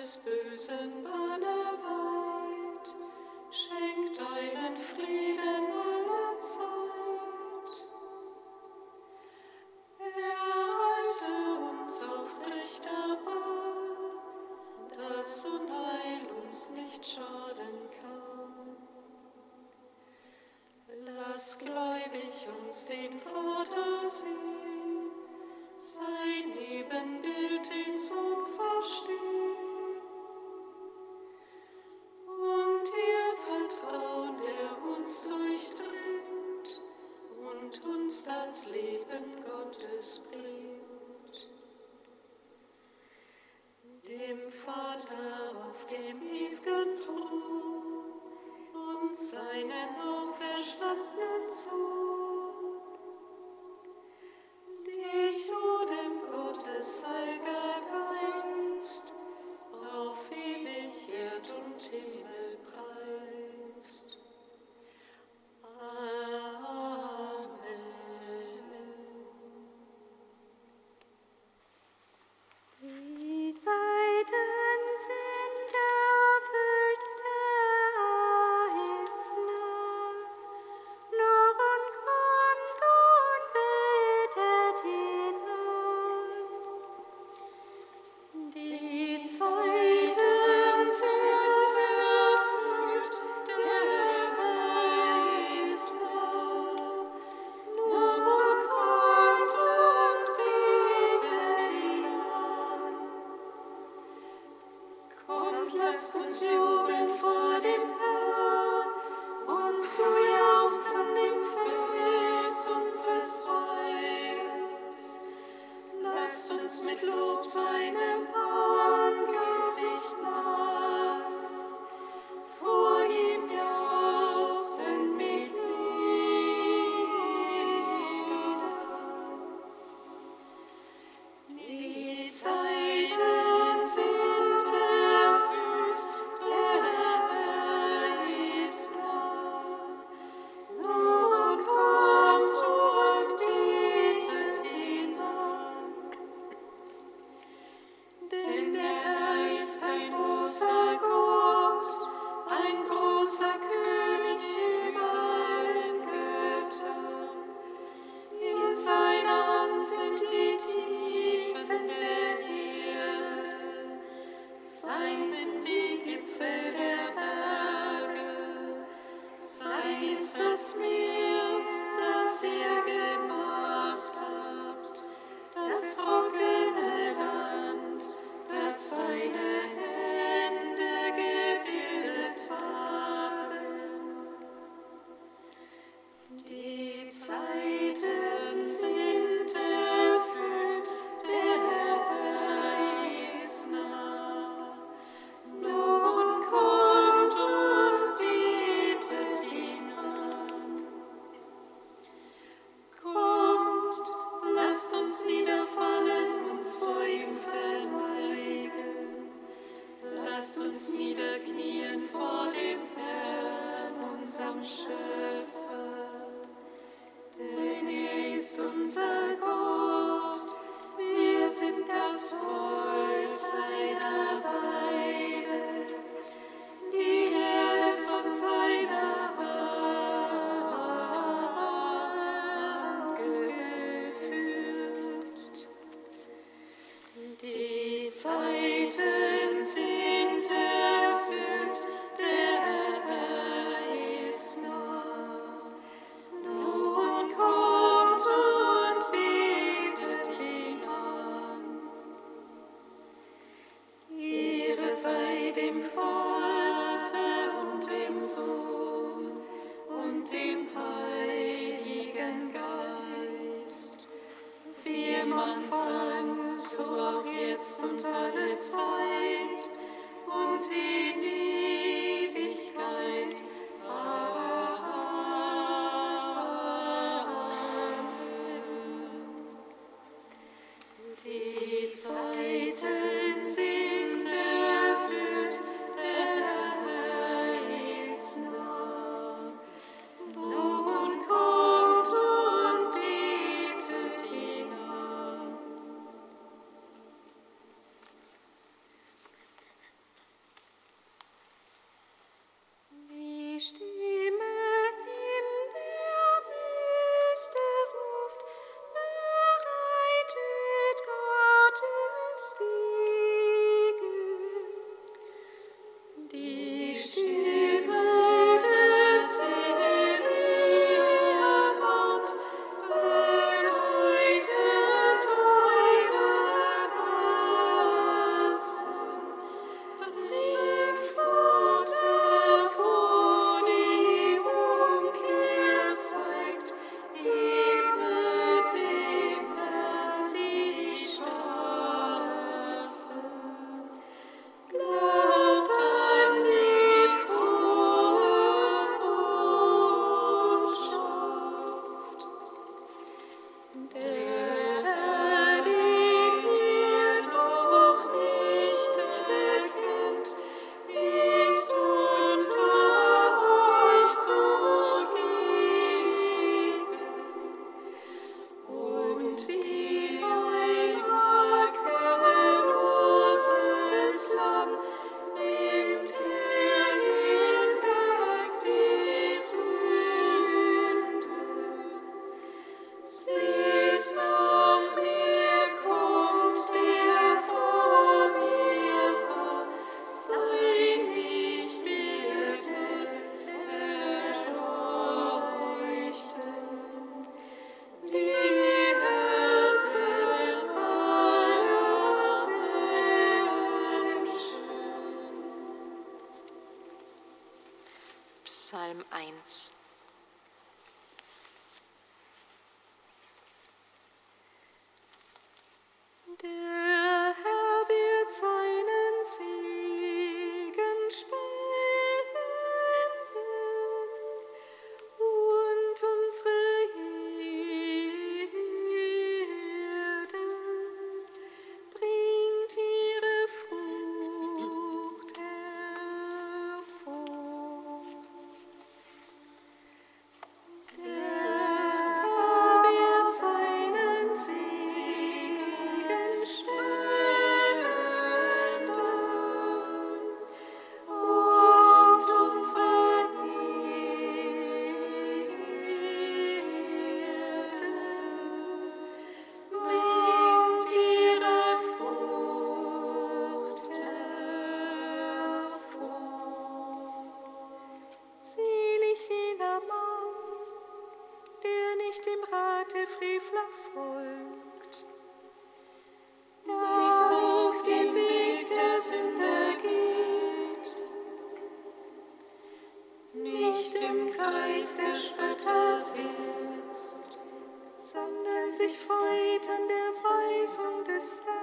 des Bösen Banne weit, schenk deinen Frieden aller Zeit. Erhalte uns auf rechter Bahn, dass Unheil uns nicht schaden kann. Lass gläubig uns den Vater sehen. silent. Sein sind die Gipfel der Berge, sein ist das Meer, das ihr Spät. Nicht auf dem Weg der Sünder geht, nicht im Kreis der Spötter sitzt, sondern sich freut an der Weisung des Herrn.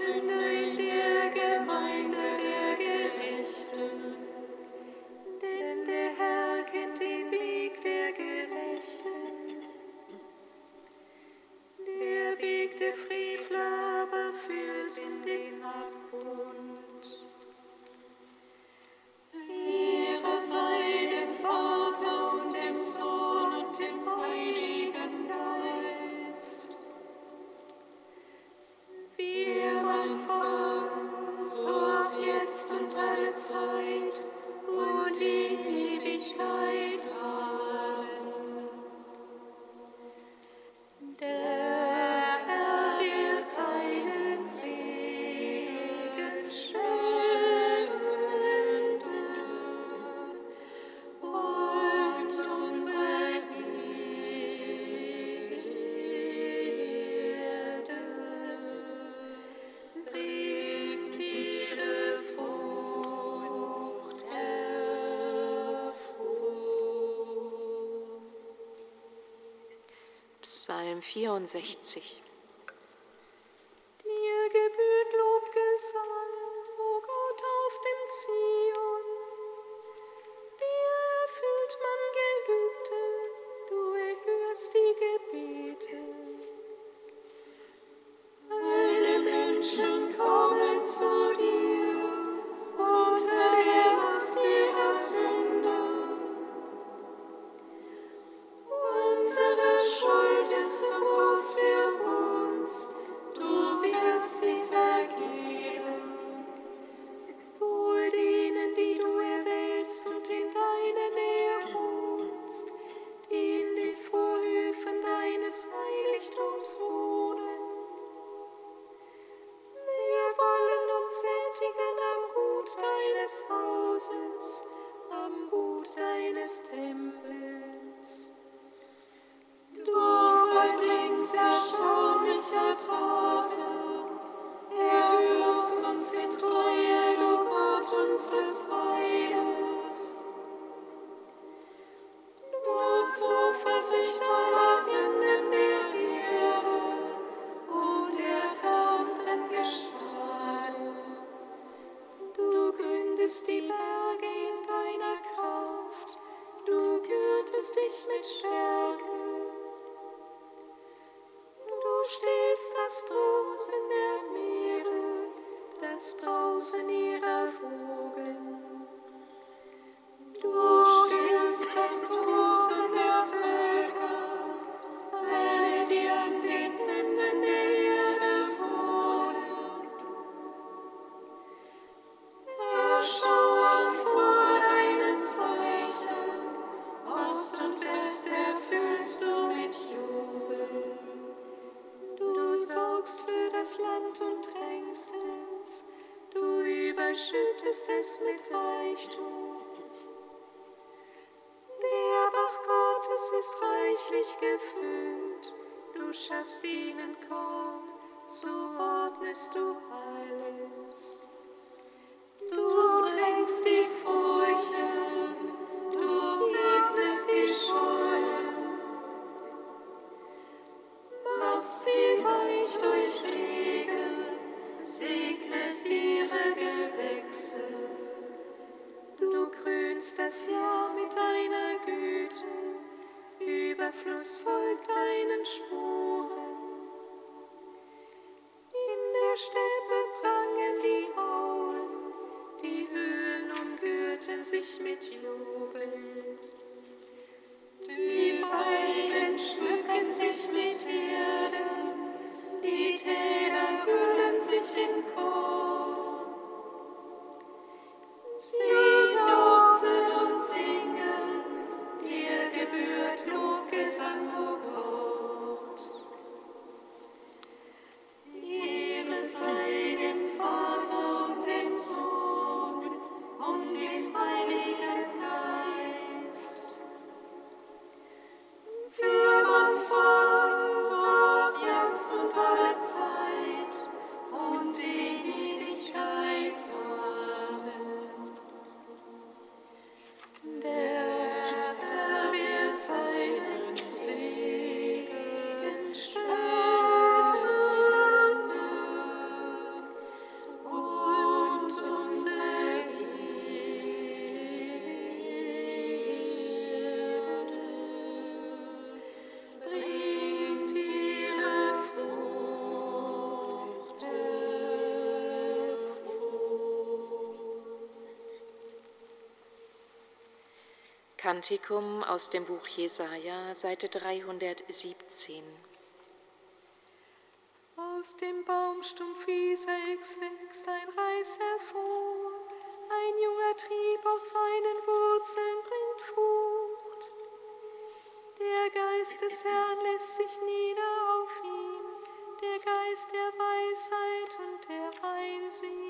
sinners. Psalm 64. Dir gebührt Lobgesang, o Gott auf dem Ziel. fülltest dich mit Stärke. der Fluss folgt deinen Spuren. In der Steppe prangen die Auen, die Höhen umgürten sich mit Jungen. Kantikum aus dem Buch Jesaja, Seite 317. Aus dem Baumstumpf Isaacs wächst ein Reis hervor, ein junger Trieb aus seinen Wurzeln bringt Frucht. Der Geist des Herrn lässt sich nieder auf ihm, der Geist der Weisheit und der Einsicht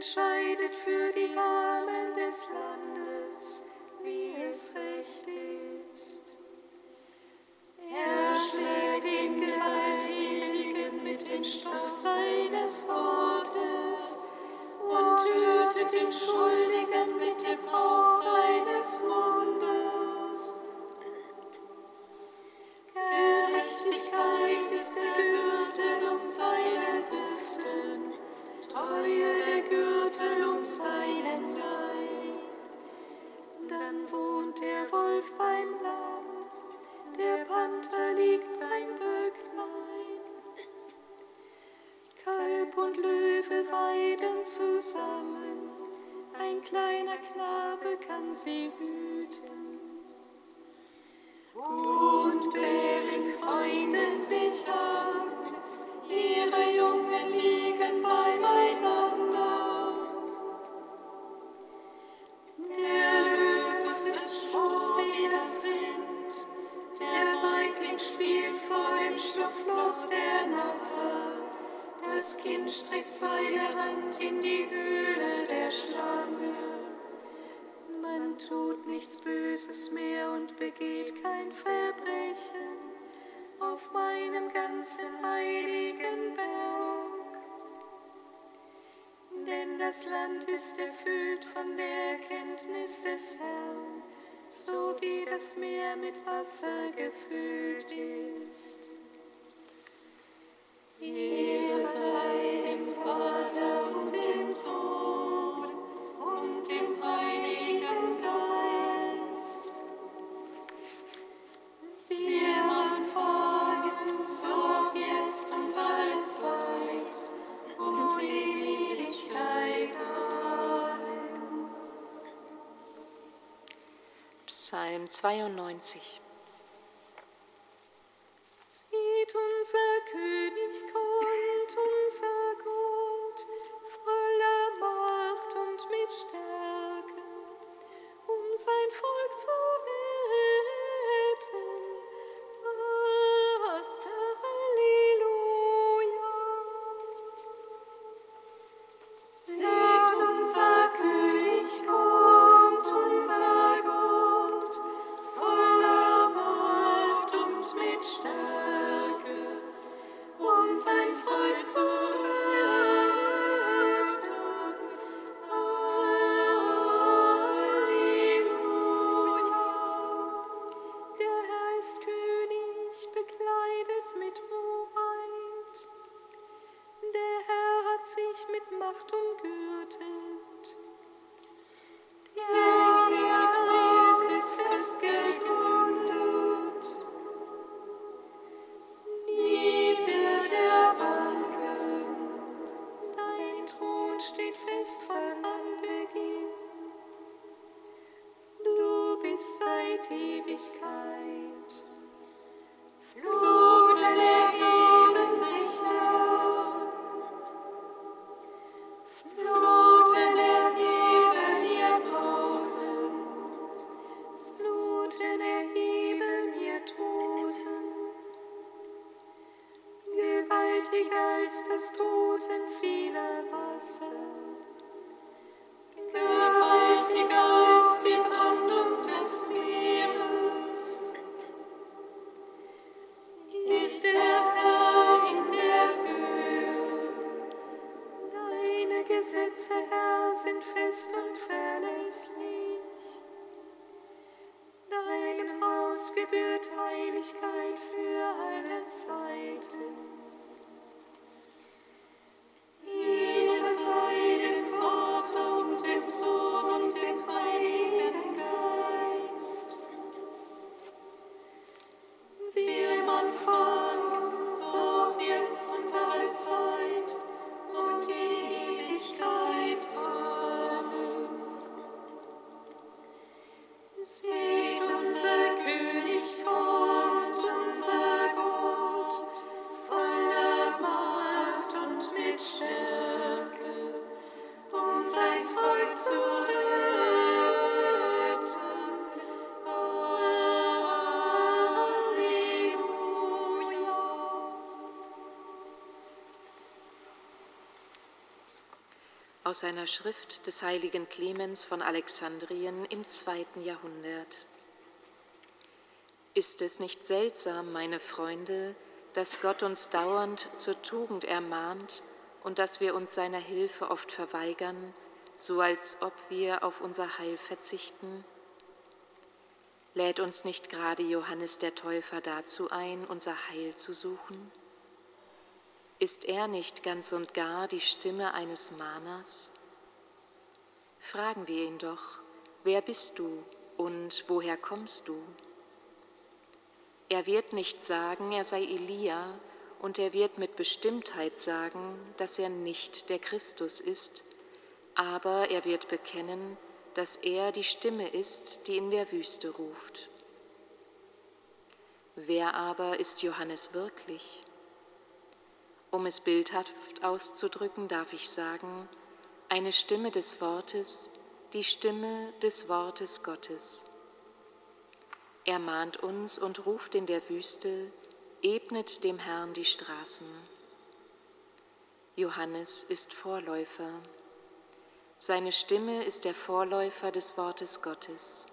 entscheidet für die Armen des Landes. Das Land ist erfüllt von der Erkenntnis des Herrn, so wie das Meer mit Wasser gefüllt ist. Ihr sei dem Vater und dem Sohn. 92. reached. Gesetze, Herr, sind fest und verlässlich. Dein Haus gebührt Heiligkeit für alle Zeiten. Aus einer Schrift des heiligen Clemens von Alexandrien im zweiten Jahrhundert. Ist es nicht seltsam, meine Freunde, dass Gott uns dauernd zur Tugend ermahnt und dass wir uns seiner Hilfe oft verweigern, so als ob wir auf unser Heil verzichten? Lädt uns nicht gerade Johannes der Täufer dazu ein, unser Heil zu suchen? Ist er nicht ganz und gar die Stimme eines Mahners? Fragen wir ihn doch, wer bist du und woher kommst du? Er wird nicht sagen, er sei Elia, und er wird mit Bestimmtheit sagen, dass er nicht der Christus ist, aber er wird bekennen, dass er die Stimme ist, die in der Wüste ruft. Wer aber ist Johannes wirklich? Um es bildhaft auszudrücken, darf ich sagen, eine Stimme des Wortes, die Stimme des Wortes Gottes. Er mahnt uns und ruft in der Wüste, ebnet dem Herrn die Straßen. Johannes ist Vorläufer. Seine Stimme ist der Vorläufer des Wortes Gottes.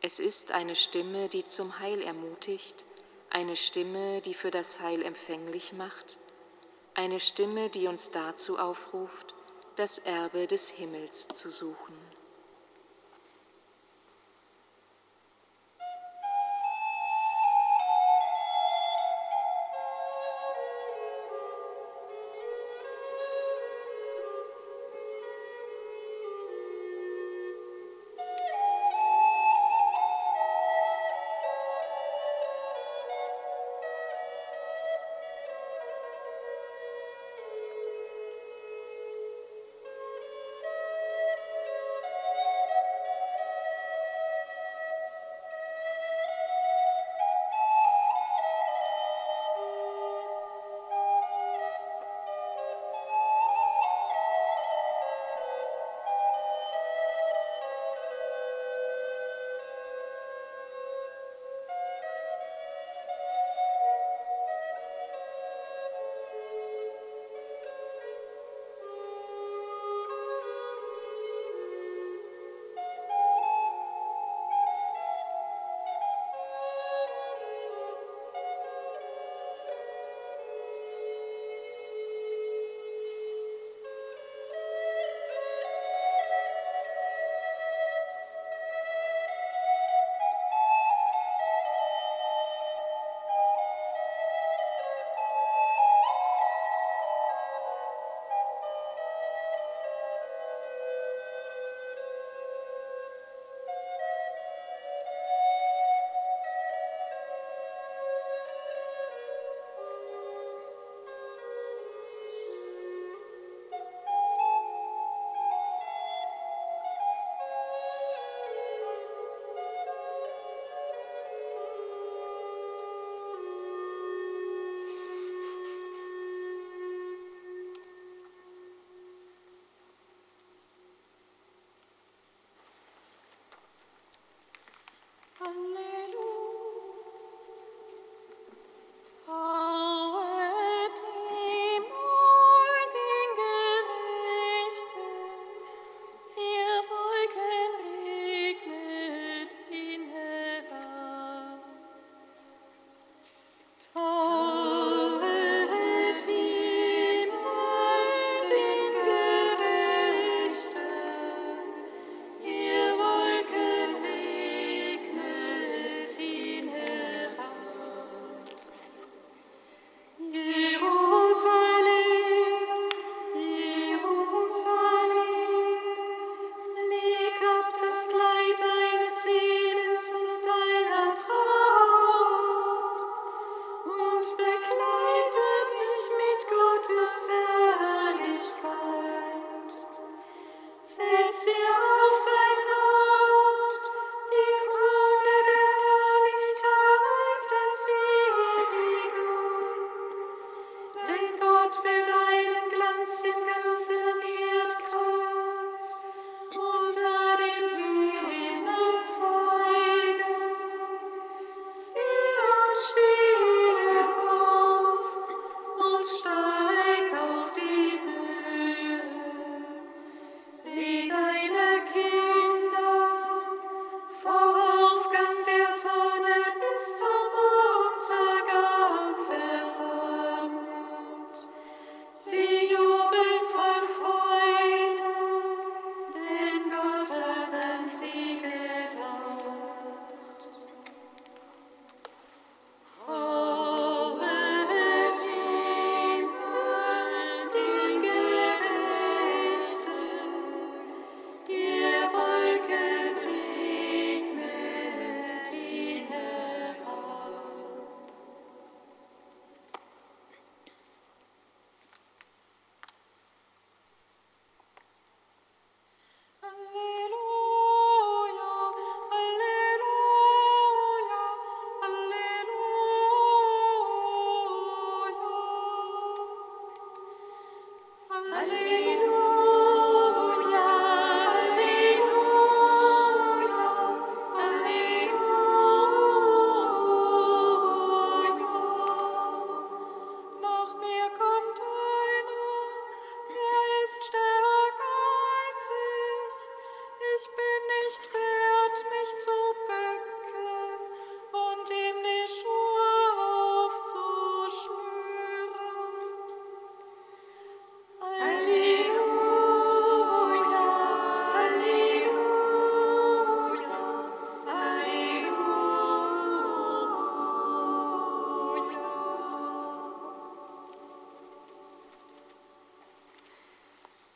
Es ist eine Stimme, die zum Heil ermutigt, eine Stimme, die für das Heil empfänglich macht, eine Stimme, die uns dazu aufruft, das Erbe des Himmels zu suchen.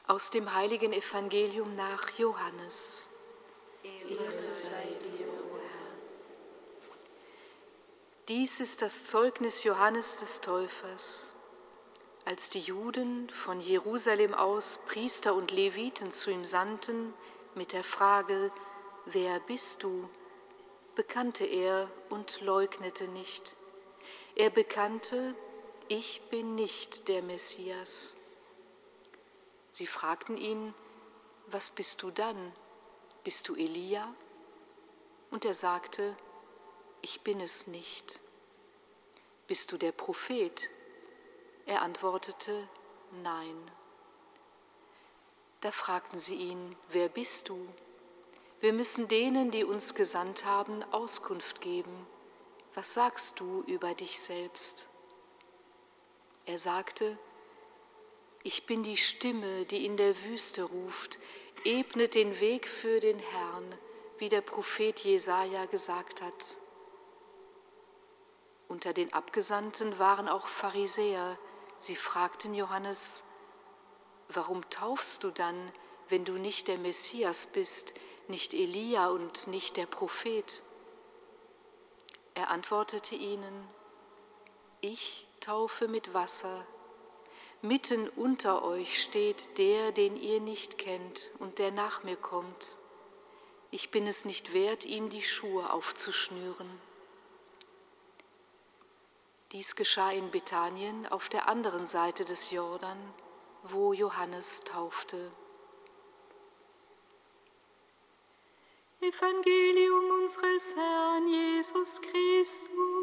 Aus dem heiligen Evangelium nach Johannes. Dies ist das Zeugnis Johannes des Täufers. Als die Juden von Jerusalem aus Priester und Leviten zu ihm sandten mit der Frage, wer bist du, bekannte er und leugnete nicht. Er bekannte, ich bin nicht der Messias. Sie fragten ihn, was bist du dann? Bist du Elia? Und er sagte, ich bin es nicht. Bist du der Prophet? Er antwortete, nein. Da fragten sie ihn, wer bist du? Wir müssen denen, die uns gesandt haben, Auskunft geben. Was sagst du über dich selbst? Er sagte, ich bin die Stimme, die in der Wüste ruft, ebnet den Weg für den Herrn, wie der Prophet Jesaja gesagt hat. Unter den Abgesandten waren auch Pharisäer. Sie fragten Johannes, warum taufst du dann, wenn du nicht der Messias bist, nicht Elia und nicht der Prophet? Er antwortete ihnen, ich taufe mit Wasser Mitten unter euch steht der, den ihr nicht kennt und der nach mir kommt. Ich bin es nicht wert, ihm die Schuhe aufzuschnüren. Dies geschah in Bethanien auf der anderen Seite des Jordan, wo Johannes taufte. Evangelium unseres Herrn Jesus Christus.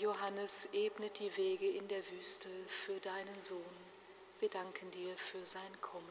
Johannes ebnet die Wege in der Wüste für deinen Sohn. Wir danken dir für sein Kommen.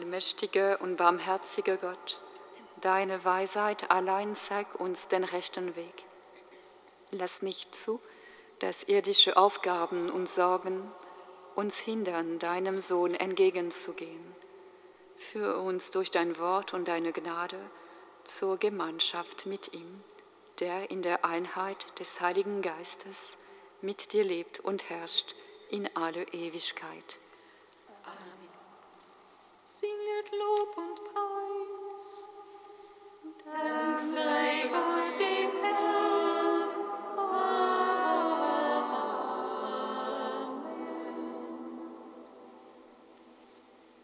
Allmächtiger und barmherziger Gott, deine Weisheit allein zeigt uns den rechten Weg. Lass nicht zu, dass irdische Aufgaben und Sorgen uns hindern, deinem Sohn entgegenzugehen. Führe uns durch dein Wort und deine Gnade zur Gemeinschaft mit ihm, der in der Einheit des Heiligen Geistes mit dir lebt und herrscht in alle Ewigkeit. open